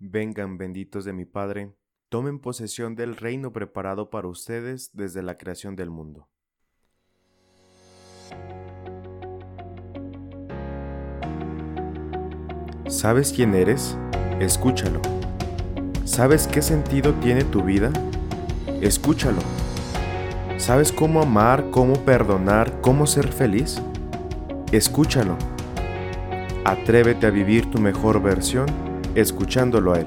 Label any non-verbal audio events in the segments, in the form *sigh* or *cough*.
Vengan benditos de mi Padre, tomen posesión del reino preparado para ustedes desde la creación del mundo. ¿Sabes quién eres? Escúchalo. ¿Sabes qué sentido tiene tu vida? Escúchalo. ¿Sabes cómo amar, cómo perdonar, cómo ser feliz? Escúchalo. Atrévete a vivir tu mejor versión escuchándolo a él.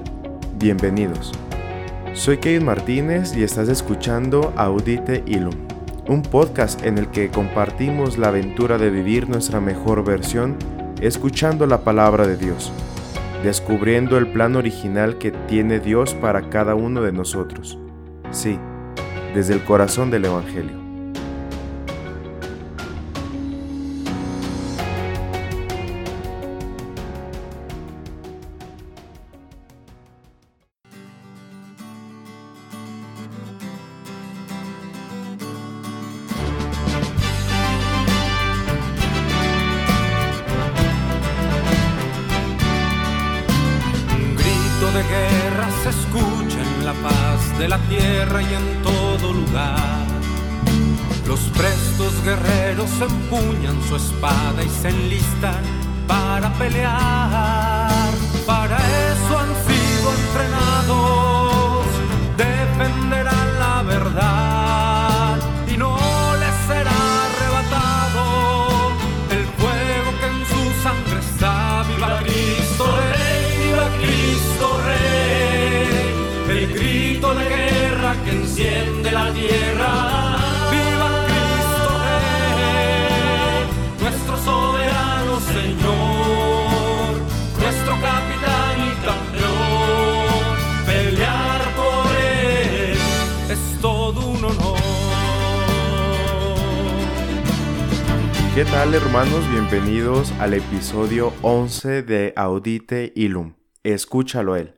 Bienvenidos. Soy Kevin Martínez y estás escuchando Audite Ilum, un podcast en el que compartimos la aventura de vivir nuestra mejor versión escuchando la palabra de Dios, descubriendo el plan original que tiene Dios para cada uno de nosotros. Sí, desde el corazón del Evangelio. Empuñan su espada y se enlistan para pelear. Tal hermanos? Bienvenidos al episodio 11 de Audite Ilum. Escúchalo él.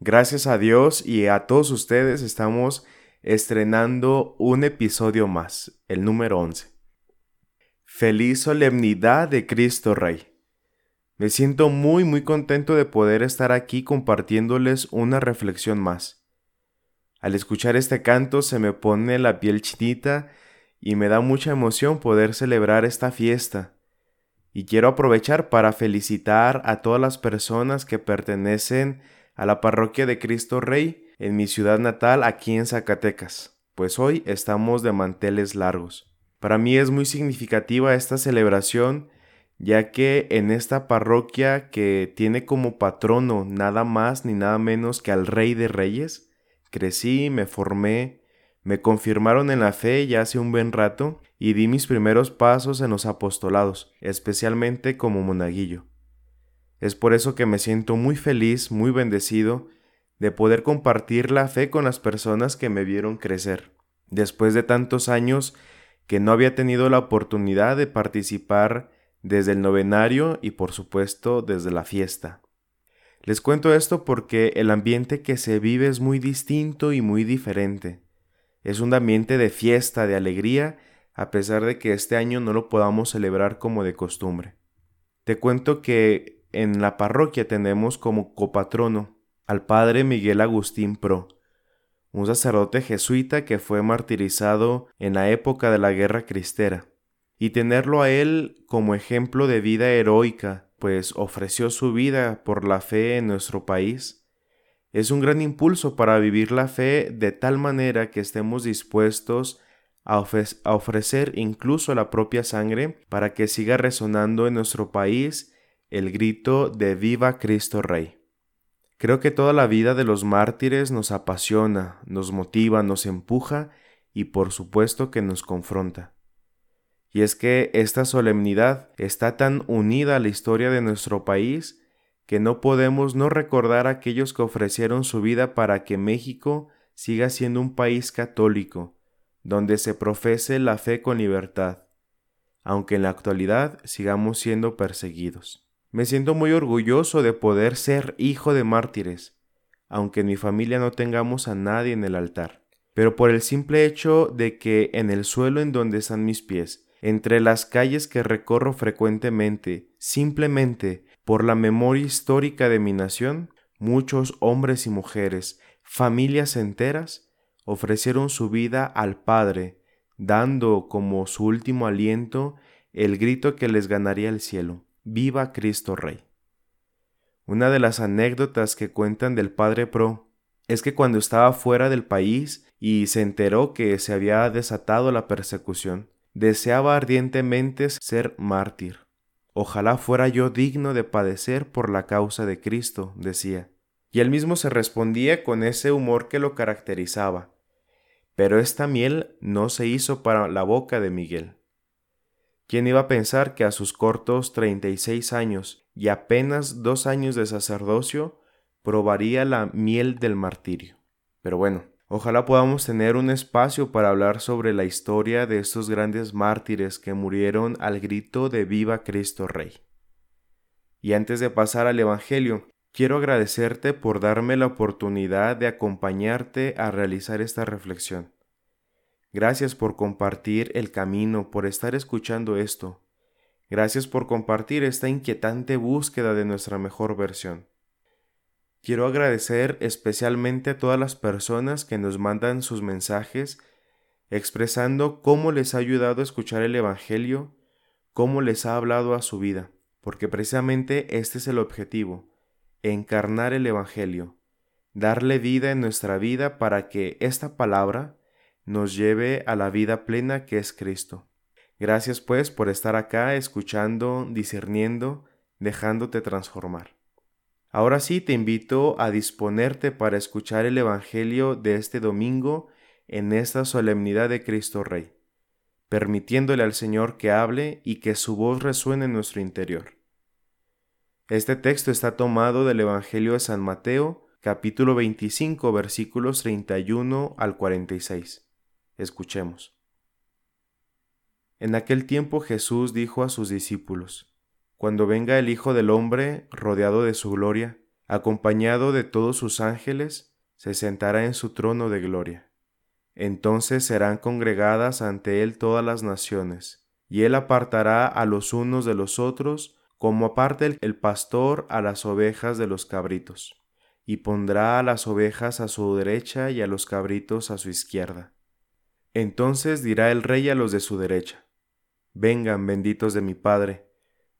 Gracias a Dios y a todos ustedes estamos estrenando un episodio más, el número 11. Feliz solemnidad de Cristo Rey. Me siento muy muy contento de poder estar aquí compartiéndoles una reflexión más. Al escuchar este canto se me pone la piel chinita y me da mucha emoción poder celebrar esta fiesta. Y quiero aprovechar para felicitar a todas las personas que pertenecen a la parroquia de Cristo Rey en mi ciudad natal aquí en Zacatecas, pues hoy estamos de manteles largos. Para mí es muy significativa esta celebración ya que en esta parroquia que tiene como patrono nada más ni nada menos que al Rey de Reyes, crecí, me formé, me confirmaron en la fe ya hace un buen rato y di mis primeros pasos en los apostolados, especialmente como monaguillo. Es por eso que me siento muy feliz, muy bendecido de poder compartir la fe con las personas que me vieron crecer, después de tantos años que no había tenido la oportunidad de participar desde el novenario y por supuesto desde la fiesta. Les cuento esto porque el ambiente que se vive es muy distinto y muy diferente. Es un ambiente de fiesta, de alegría, a pesar de que este año no lo podamos celebrar como de costumbre. Te cuento que en la parroquia tenemos como copatrono al padre Miguel Agustín Pro, un sacerdote jesuita que fue martirizado en la época de la guerra cristera, y tenerlo a él como ejemplo de vida heroica, pues ofreció su vida por la fe en nuestro país, es un gran impulso para vivir la fe de tal manera que estemos dispuestos a, ofrecer incluso la propia sangre para que siga resonando en nuestro país el grito de Viva Cristo Rey. Creo que toda la vida de los mártires nos apasiona, nos motiva, nos empuja y por supuesto que nos confronta. Y es que esta solemnidad está tan unida a la historia de nuestro país que no podemos no recordar a aquellos que ofrecieron su vida para que México siga siendo un país católico, donde se profese la fe con libertad, aunque en la actualidad sigamos siendo perseguidos. Me siento muy orgulloso de poder ser hijo de mártires, aunque en mi familia no tengamos a nadie en el altar, pero por el simple hecho de que en el suelo en donde están mis pies, entre las calles que recorro frecuentemente, simplemente por la memoria histórica de mi nación, muchos hombres y mujeres, familias enteras, ofrecieron su vida al Padre, dando como su último aliento el grito que les ganaría el cielo, Viva Cristo Rey. Una de las anécdotas que cuentan del Padre Pro es que cuando estaba fuera del país y se enteró que se había desatado la persecución, deseaba ardientemente ser mártir. Ojalá fuera yo digno de padecer por la causa de Cristo, decía. Y él mismo se respondía con ese humor que lo caracterizaba. Pero esta miel no se hizo para la boca de Miguel. ¿Quién iba a pensar que a sus cortos treinta y seis años y apenas dos años de sacerdocio probaría la miel del martirio? Pero bueno, ojalá podamos tener un espacio para hablar sobre la historia de estos grandes mártires que murieron al grito de Viva Cristo Rey. Y antes de pasar al Evangelio, quiero agradecerte por darme la oportunidad de acompañarte a realizar esta reflexión. Gracias por compartir el camino, por estar escuchando esto. Gracias por compartir esta inquietante búsqueda de nuestra mejor versión. Quiero agradecer especialmente a todas las personas que nos mandan sus mensajes expresando cómo les ha ayudado a escuchar el Evangelio, cómo les ha hablado a su vida, porque precisamente este es el objetivo, encarnar el Evangelio, darle vida en nuestra vida para que esta palabra nos lleve a la vida plena que es Cristo. Gracias pues por estar acá escuchando, discerniendo, dejándote transformar. Ahora sí te invito a disponerte para escuchar el Evangelio de este domingo en esta solemnidad de Cristo Rey, permitiéndole al Señor que hable y que su voz resuene en nuestro interior. Este texto está tomado del Evangelio de San Mateo, capítulo 25, versículos 31 al 46. Escuchemos. En aquel tiempo Jesús dijo a sus discípulos, Cuando venga el Hijo del Hombre rodeado de su gloria, acompañado de todos sus ángeles, se sentará en su trono de gloria. Entonces serán congregadas ante él todas las naciones, y él apartará a los unos de los otros, como aparte el pastor a las ovejas de los cabritos, y pondrá a las ovejas a su derecha y a los cabritos a su izquierda. Entonces dirá el rey a los de su derecha, Vengan, benditos de mi Padre,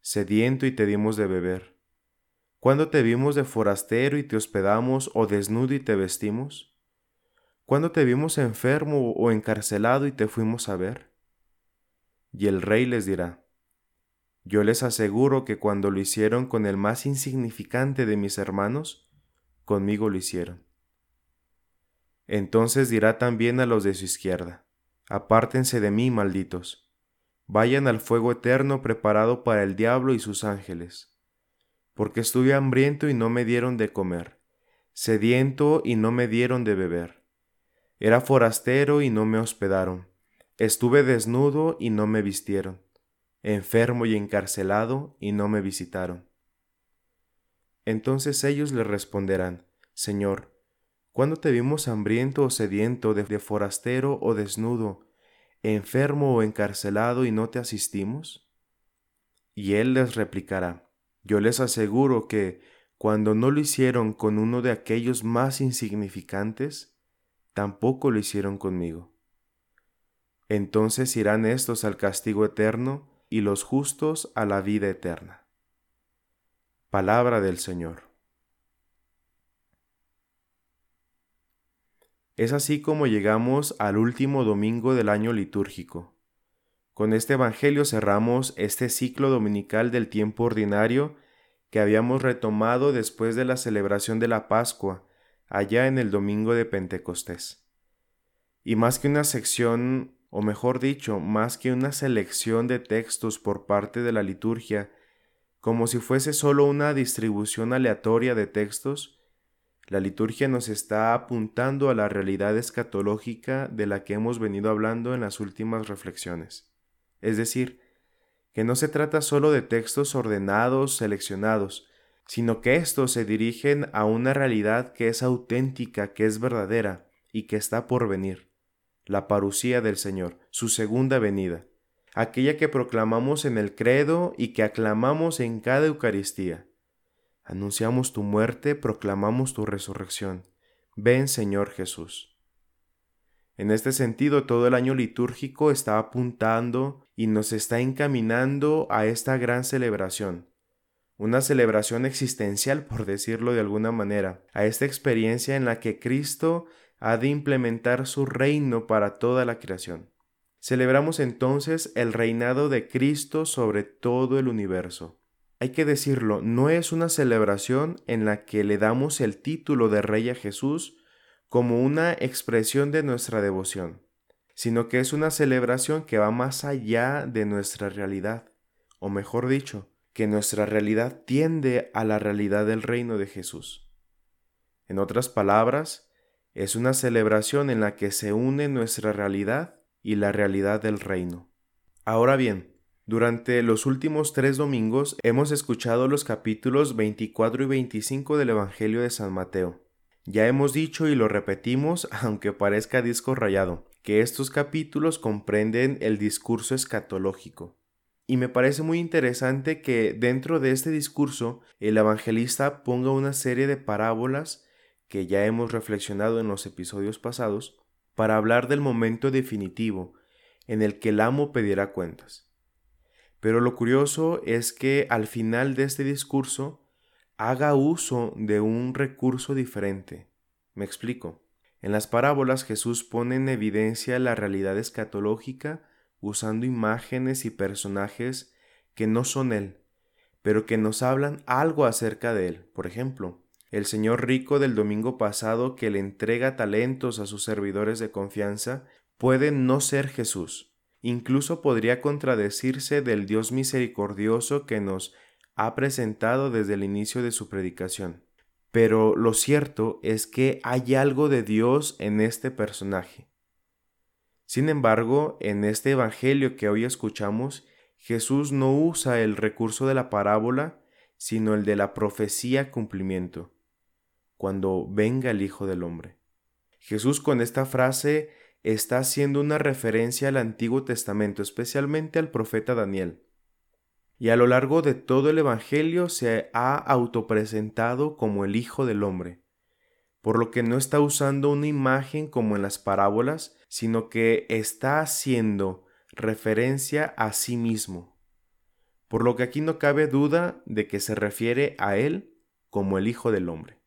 sediento y te dimos de beber? ¿Cuándo te vimos de forastero y te hospedamos o desnudo y te vestimos? ¿Cuándo te vimos enfermo o encarcelado y te fuimos a ver? Y el rey les dirá, Yo les aseguro que cuando lo hicieron con el más insignificante de mis hermanos, conmigo lo hicieron. Entonces dirá también a los de su izquierda, Apártense de mí, malditos, vayan al fuego eterno preparado para el diablo y sus ángeles, porque estuve hambriento y no me dieron de comer, sediento y no me dieron de beber, era forastero y no me hospedaron, estuve desnudo y no me vistieron, enfermo y encarcelado y no me visitaron. Entonces ellos le responderán, Señor, ¿Cuándo te vimos hambriento o sediento, de, forastero o desnudo, enfermo o encarcelado y no te asistimos? Y él les replicará, yo les aseguro que, cuando no lo hicieron con uno de aquellos más insignificantes, tampoco lo hicieron conmigo. Entonces irán estos al castigo eterno y los justos a la vida eterna. Palabra del Señor. Es así como llegamos al último domingo del año litúrgico. Con este Evangelio cerramos este ciclo dominical del tiempo ordinario que habíamos retomado después de la celebración de la Pascua, allá en el domingo de Pentecostés. Y más que una sección, o mejor dicho, más que una selección de textos por parte de la liturgia, como si fuese solo una distribución aleatoria de textos, La liturgia nos está apuntando a la realidad escatológica de la que hemos venido hablando en las últimas reflexiones. Es decir, que no se trata solo de textos ordenados, seleccionados, sino que estos se dirigen a una realidad que es auténtica, que es verdadera y que está por venir, la parucía del Señor, su segunda venida, aquella que proclamamos en el credo y que aclamamos en cada Eucaristía. Anunciamos tu muerte, proclamamos tu resurrección. Ven Señor Jesús. En este sentido, todo el año litúrgico está apuntando y nos está encaminando a esta gran celebración, una celebración existencial, por decirlo de alguna manera, a esta experiencia en la que Cristo ha de implementar su reino para toda la creación. Celebramos entonces el reinado de Cristo sobre todo el universo hay que decirlo, no es una celebración en la que le damos el título de Rey a Jesús como una expresión de nuestra devoción, sino que es una celebración que va más allá de nuestra realidad, o mejor dicho, que nuestra realidad tiende a la realidad del reino de Jesús. En otras palabras, es una celebración en la que se une nuestra realidad y la realidad del reino. Ahora bien, durante los últimos tres domingos hemos escuchado los capítulos 24 y 25 del Evangelio de San Mateo. Ya hemos dicho y lo repetimos, *laughs* aunque parezca disco rayado, que estos capítulos comprenden el discurso escatológico. Y me parece muy interesante que dentro de este discurso el evangelista ponga una serie de parábolas que ya hemos reflexionado en los episodios pasados para hablar del momento definitivo en el que el amo pedirá cuentas. Pero lo curioso es que al final de este discurso haga uso de un recurso diferente. Me explico. En las parábolas Jesús pone en evidencia la realidad escatológica usando imágenes y personajes que no son Él, pero que nos hablan algo acerca de Él. Por ejemplo, el señor rico del domingo pasado que le entrega talentos a sus servidores de confianza puede no ser Jesús, incluso podría contradecirse del Dios misericordioso que nos ha presentado desde el inicio de su predicación. Pero lo cierto es que hay algo de Dios en este personaje. Sin embargo, en este Evangelio que hoy escuchamos, Jesús no usa el recurso de la parábola, sino el de la profecía cumplimiento, cuando venga el Hijo del Hombre. Jesús con esta frase está haciendo una referencia al Antiguo Testamento, especialmente al profeta Daniel. Y a lo largo de todo el Evangelio se ha autopresentado como el Hijo del Hombre, por lo que no está usando una imagen como en las parábolas, sino que está haciendo referencia a sí mismo, por lo que aquí no cabe duda de que se refiere a Él como el Hijo del Hombre.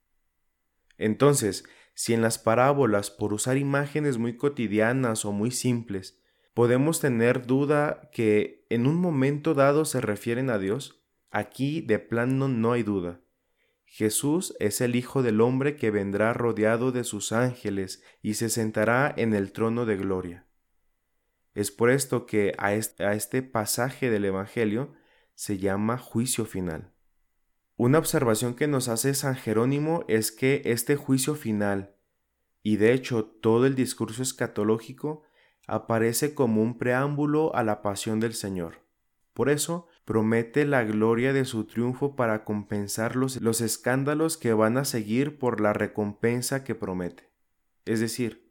Entonces, si en las parábolas, por usar imágenes muy cotidianas o muy simples, podemos tener duda que en un momento dado se refieren a Dios, aquí de plano no hay duda. Jesús es el Hijo del Hombre que vendrá rodeado de sus ángeles y se sentará en el trono de gloria. Es por esto que a este pasaje del Evangelio se llama juicio final. Una observación que nos hace San Jerónimo es que este juicio final, y de hecho todo el discurso escatológico, aparece como un preámbulo a la pasión del Señor. Por eso promete la gloria de su triunfo para compensar los, los, escándalos que van a seguir por la recompensa que promete. Es decir,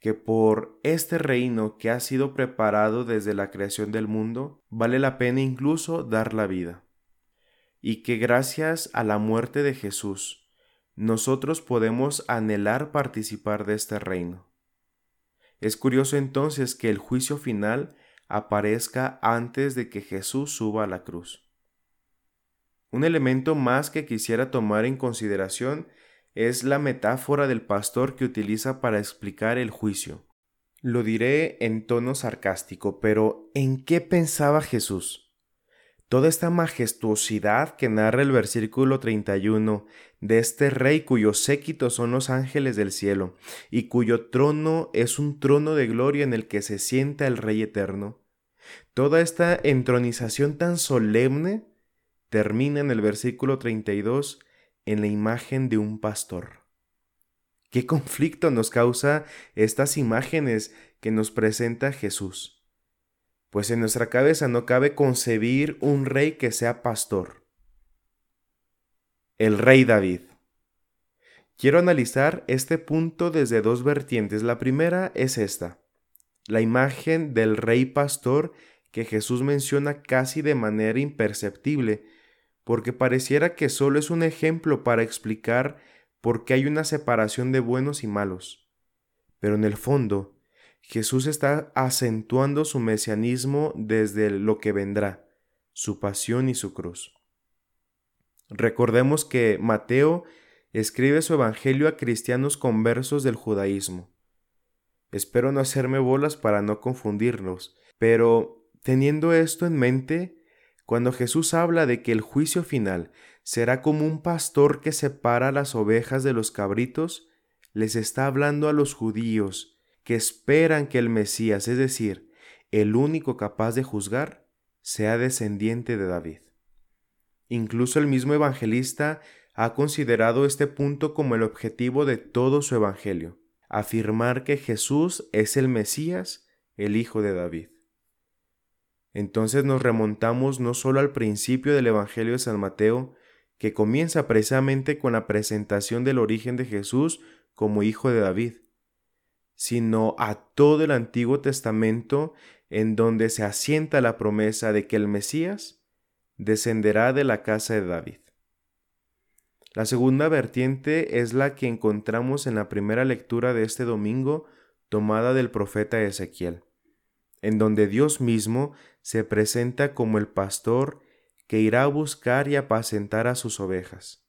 que por este reino que ha sido preparado desde la creación del mundo, vale la pena incluso dar la vida y que gracias a la muerte de Jesús, nosotros podemos anhelar participar de este reino. Es curioso entonces que el juicio final aparezca antes de que Jesús suba a la cruz. Un elemento más que quisiera tomar en consideración es la metáfora del pastor que utiliza para explicar el juicio. Lo diré en tono sarcástico, pero ¿en qué pensaba Jesús? Toda esta majestuosidad que narra el versículo 31 de este rey cuyo séquito son los ángeles del cielo y cuyo trono es un trono de gloria en el que se sienta el rey eterno. Toda esta entronización tan solemne termina en el versículo 32 en la imagen de un pastor. ¿Qué conflicto nos causa estas imágenes que nos presenta Jesús? Pues en nuestra cabeza no cabe concebir un rey que sea pastor. El rey David. Quiero analizar este punto desde dos vertientes. La primera es esta, la imagen del rey pastor que Jesús menciona casi de manera imperceptible, porque pareciera que solo es un ejemplo para explicar por qué hay una separación de buenos y malos. Pero en el fondo, Jesús está acentuando su mesianismo desde lo que vendrá, su pasión y su cruz. Recordemos que Mateo escribe su Evangelio a cristianos conversos del judaísmo. Espero no hacerme bolas para no confundirnos, pero teniendo esto en mente, cuando Jesús habla de que el juicio final será como un pastor que separa las ovejas de los cabritos, les está hablando a los judíos que esperan que el Mesías, es decir, el único capaz de juzgar, sea descendiente de David. Incluso el mismo evangelista ha considerado este punto como el objetivo de todo su Evangelio, afirmar que Jesús es el Mesías, el Hijo de David. Entonces nos remontamos no solo al principio del Evangelio de San Mateo, que comienza precisamente con la presentación del origen de Jesús como Hijo de David, sino a todo el Antiguo Testamento en donde se asienta la promesa de que el Mesías descenderá de la casa de David. La segunda vertiente es la que encontramos en la primera lectura de este domingo tomada del profeta Ezequiel, en donde Dios mismo se presenta como el pastor que irá a buscar y apacentar a sus ovejas.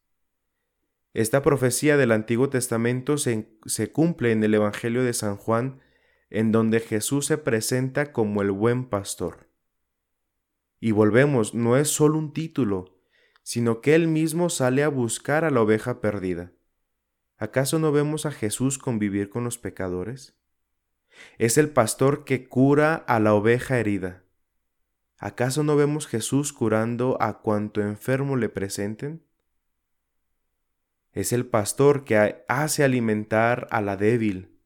Esta profecía del Antiguo Testamento se, se, cumple en el Evangelio de San Juan, en donde Jesús se presenta como el buen pastor. Y volvemos, no es solo un título, sino que Él mismo sale a buscar a la oveja perdida. ¿Acaso no vemos a Jesús convivir con los pecadores? Es el pastor que cura a la oveja herida. ¿Acaso no vemos Jesús curando a cuanto enfermo le presenten? Es el pastor que hace alimentar a la débil.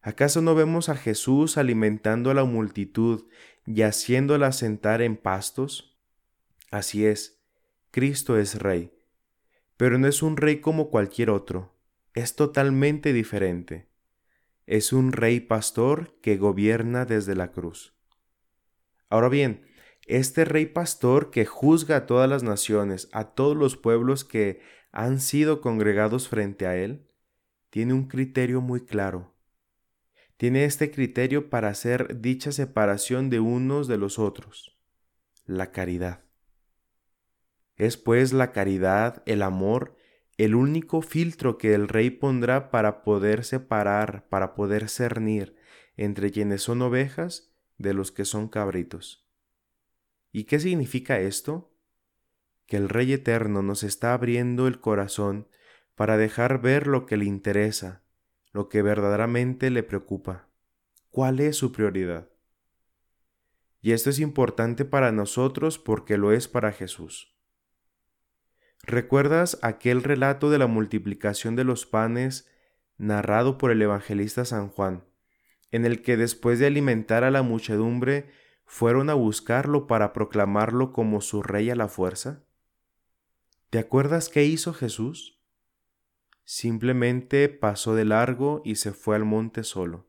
¿Acaso no vemos a Jesús alimentando a la multitud y haciéndola sentar en pastos? Así es, Cristo es rey, pero no es un rey como cualquier otro, es totalmente diferente. Es un rey pastor que gobierna desde la cruz. Ahora bien, este rey pastor que juzga a todas las naciones, a todos los pueblos que han sido congregados frente a él, tiene un criterio muy claro. Tiene este criterio para hacer dicha separación de unos de los otros, la caridad. Es pues la caridad, el amor, el único filtro que el rey pondrá para poder separar, para poder cernir entre quienes son ovejas de los que son cabritos. ¿Y qué significa esto? Que el Rey Eterno nos está abriendo el corazón para dejar ver lo que le interesa, lo que verdaderamente le preocupa. ¿Cuál es su prioridad? Y esto es importante para nosotros porque lo es para Jesús. ¿Recuerdas aquel relato de la multiplicación de los panes narrado por el evangelista San Juan, en el que después de alimentar a la muchedumbre fueron a buscarlo para proclamarlo como su rey a la fuerza? ¿Te acuerdas qué hizo Jesús? Simplemente pasó de largo y se fue al monte solo,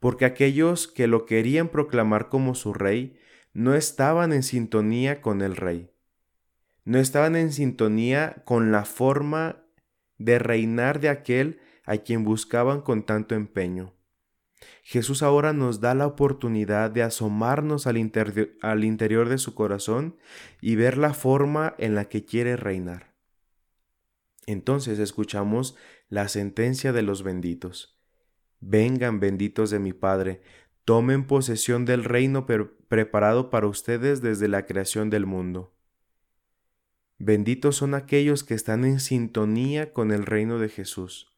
porque aquellos que lo querían proclamar como su rey no estaban en sintonía con el rey no estaban en sintonía con la forma de reinar de aquel a quien buscaban con tanto empeño. Jesús ahora nos da la oportunidad de asomarnos al, al, interior de su corazón y ver la forma en la que quiere reinar. Entonces escuchamos la sentencia de los benditos. Vengan benditos de mi Padre, tomen posesión del reino preparado para ustedes desde la creación del mundo. Benditos son aquellos que están en sintonía con el reino de Jesús,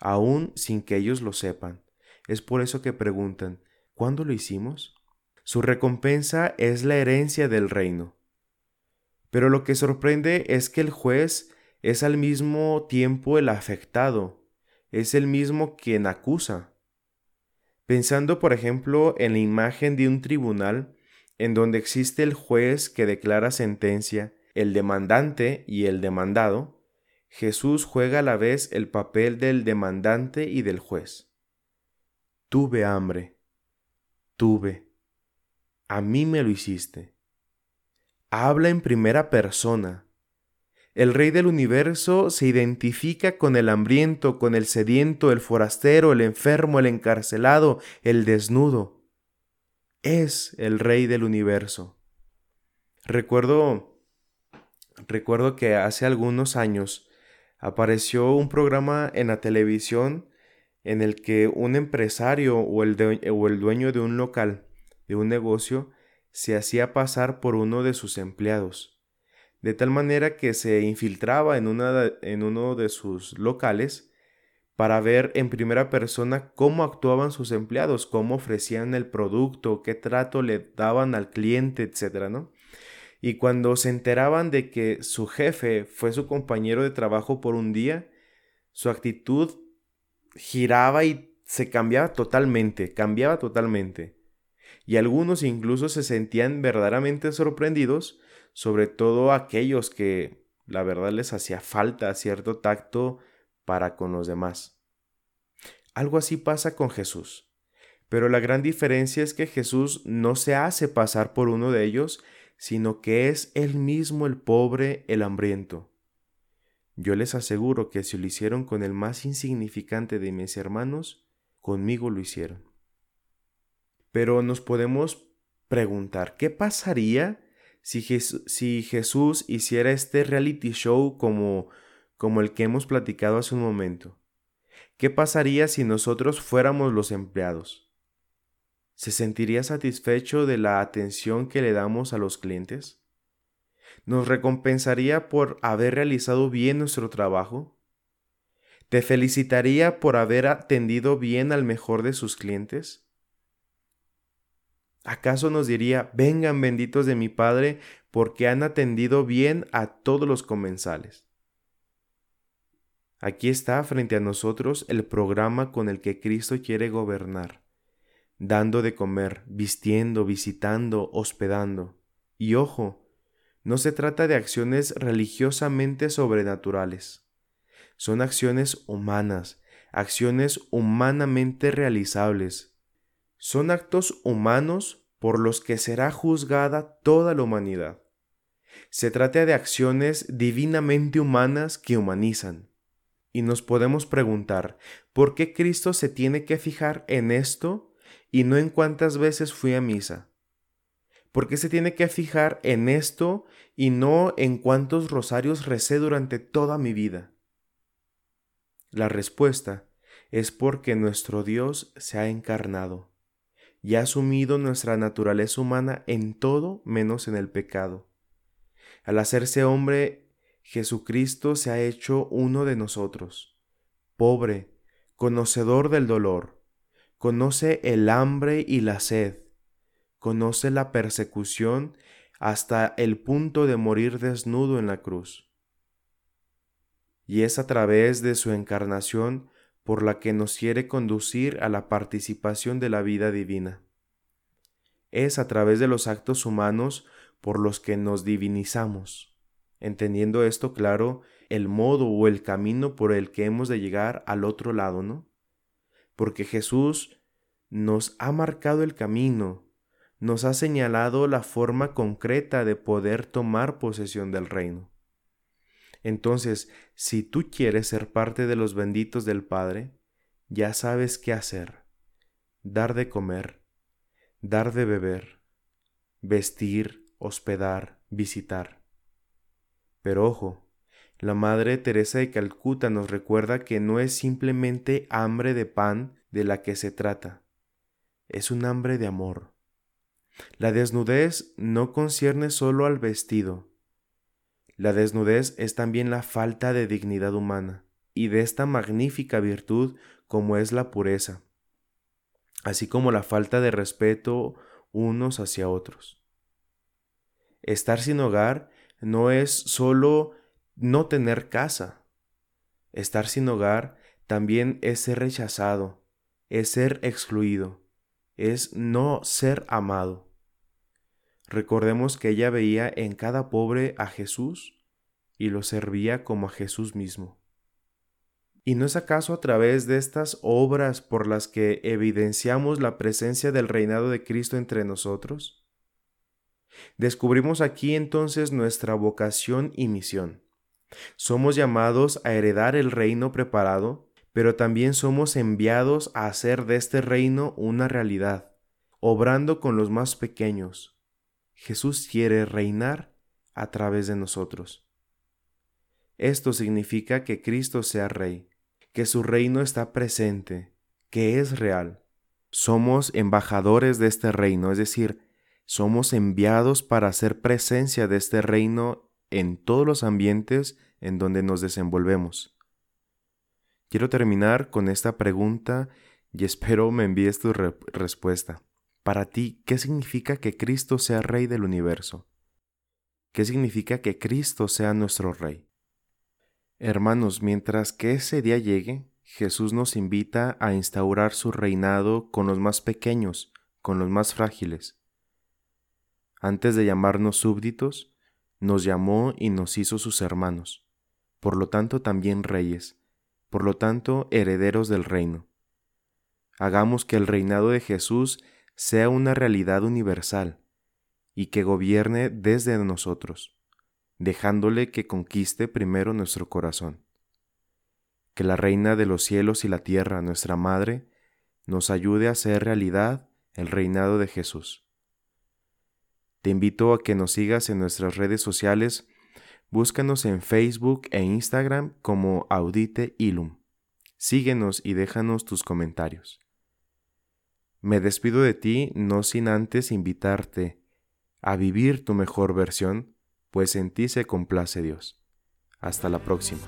aun sin que ellos lo sepan. Es por eso que preguntan, ¿cuándo lo hicimos? Su recompensa es la herencia del reino. Pero lo que sorprende es que el juez es al mismo tiempo el afectado, es el mismo quien acusa. Pensando, por ejemplo, en la imagen de un tribunal en donde existe el juez que declara sentencia, el demandante y el demandado, Jesús juega a la vez el papel del demandante y del juez. Tuve hambre, tuve, a mí me lo hiciste. Habla en primera persona. El Rey del universo se identifica con el hambriento, con el sediento, el forastero, el enfermo, el encarcelado, el desnudo. Es el Rey del universo. Recuerdo, recuerdo que hace algunos años apareció un programa en la televisión en el que un empresario o el, o el dueño de un local, de un negocio, se hacía pasar por uno de sus empleados, de tal manera que se infiltraba en, una, en uno de sus locales para ver en primera persona cómo actuaban sus empleados, cómo ofrecían el producto, qué trato le daban al cliente, etc. ¿no? Y cuando se enteraban de que su jefe fue su compañero de trabajo por un día, su actitud giraba y se cambiaba totalmente, cambiaba totalmente. Y algunos incluso se sentían verdaderamente sorprendidos, sobre todo aquellos que la verdad les hacía falta cierto tacto para con los demás. Algo así pasa con Jesús. Pero la gran diferencia es que Jesús no se hace pasar por uno de ellos, sino que es él mismo el pobre, el hambriento. Yo les aseguro que si lo hicieron con el más insignificante de mis hermanos, conmigo lo hicieron. Pero nos podemos preguntar, ¿qué pasaría si, Jesús hiciera este reality show como, como el que hemos platicado hace un momento? ¿Qué pasaría si nosotros fuéramos los empleados? ¿Se sentiría satisfecho de la atención que le damos a los clientes? ¿Nos recompensaría por haber realizado bien nuestro trabajo? ¿Te felicitaría por haber atendido bien al mejor de sus clientes? ¿Acaso nos diría, vengan benditos de mi Padre, porque han atendido bien a todos los comensales? Aquí está frente a nosotros el programa con el que Cristo quiere gobernar, dando de comer, vistiendo, visitando, hospedando. Y ojo, no se trata de acciones religiosamente sobrenaturales. Son acciones humanas, acciones humanamente realizables. Son actos humanos por los que será juzgada toda la humanidad. Se trata de acciones divinamente humanas que humanizan. Y nos podemos preguntar, ¿por qué Cristo se tiene que fijar en esto y no en cuántas veces fui a misa? ¿Por qué se tiene que fijar en esto y no en cuántos rosarios recé durante toda mi vida? La respuesta es porque nuestro Dios se ha encarnado y ha asumido nuestra naturaleza humana en todo menos en el pecado. Al hacerse hombre, Jesucristo se ha hecho uno de nosotros, pobre, conocedor del dolor, conoce el hambre y la sed, conoce la persecución hasta el punto de morir desnudo en la cruz. Y es a través de su encarnación por la que nos quiere conducir a la participación de la vida divina. Es a través de los actos humanos por los que nos divinizamos, entendiendo esto claro, el modo o el camino por el que hemos de llegar al otro lado, ¿no? Porque Jesús nos ha marcado el camino, nos ha señalado la forma concreta de poder tomar posesión del reino. Entonces, si tú quieres ser parte de los benditos del Padre, ya sabes qué hacer. Dar de comer, dar de beber, vestir, hospedar, visitar. Pero ojo, la Madre Teresa de Calcuta nos recuerda que no es simplemente hambre de pan de la que se trata, es un hambre de amor la desnudez no concierne solo al vestido. La desnudez es también la falta de dignidad humana y de esta magnífica virtud como es la pureza, así como la falta de respeto unos hacia otros. Estar sin hogar no es solo no tener casa. Estar sin hogar también es ser rechazado, es ser excluido, es no ser amado. Recordemos que ella veía en cada pobre a Jesús y lo servía como a Jesús mismo. ¿Y no es acaso a través de estas obras por las que evidenciamos la presencia del reinado de Cristo entre nosotros? Descubrimos aquí entonces nuestra vocación y misión. Somos llamados a heredar el reino preparado, pero también somos enviados a hacer de este reino una realidad, obrando con los más pequeños. Jesús quiere reinar a través de nosotros. Esto significa que Cristo sea Rey, que su reino está presente, que es real. Somos embajadores de este reino, es decir, somos enviados para hacer presencia de este reino en todos los ambientes en donde nos desenvolvemos. Quiero terminar con esta pregunta y espero me envíes tu respuesta. Para ti, ¿qué significa que Cristo sea Rey del universo? ¿Qué significa que Cristo sea nuestro Rey? Hermanos, mientras que ese día llegue, Jesús nos invita a instaurar su reinado con los más pequeños, con los más frágiles. Antes de llamarnos súbditos, nos llamó y nos hizo sus hermanos, por lo tanto también reyes, por lo tanto herederos del reino. Hagamos que el reinado de Jesús sea una realidad universal y que gobierne desde nosotros, dejándole que conquiste primero nuestro corazón. Que la Reina de los cielos y la tierra, nuestra Madre, nos ayude a hacer realidad el reinado de Jesús. Te invito a que nos sigas en nuestras redes sociales. Búscanos en Facebook e Instagram como Audite Ilum. Síguenos y déjanos tus comentarios. Me despido de ti no sin antes invitarte a vivir tu mejor versión, pues en ti se complace Dios. Hasta la próxima.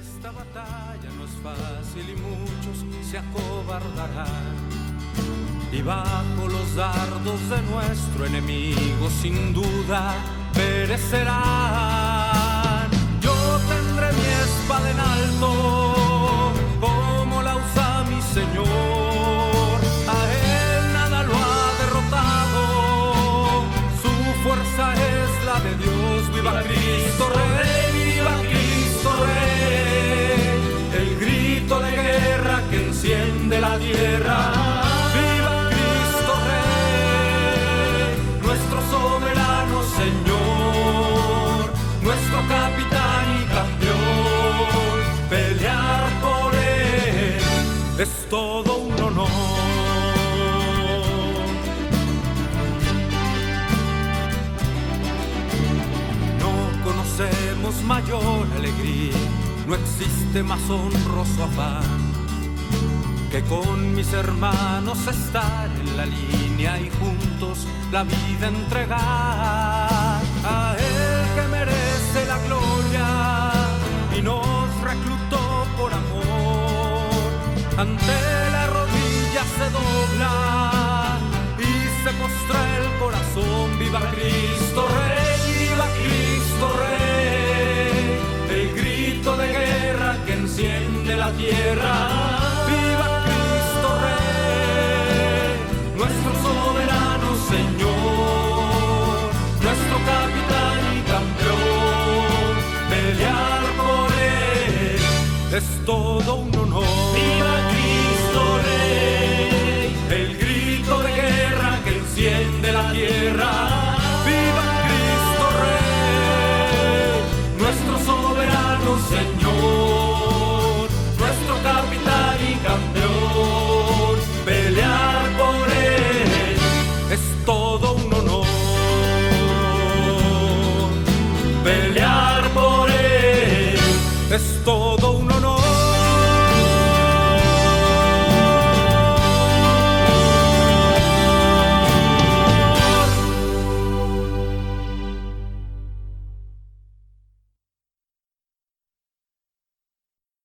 Esta batalla no es fácil y muchos se acobardarán y bajo los dardos de nuestro enemigo sin duda perecerán. Yo tendré mi espada en alto, como la usa mi Señor. Todo un honor. No conocemos mayor alegría, no existe más honroso afán que con mis hermanos estar en la línea y juntos la vida entregar ante la rodilla se dobla y se postra el corazón. Viva Cristo Rey, viva Cristo Rey. El grito de guerra que enciende la tierra.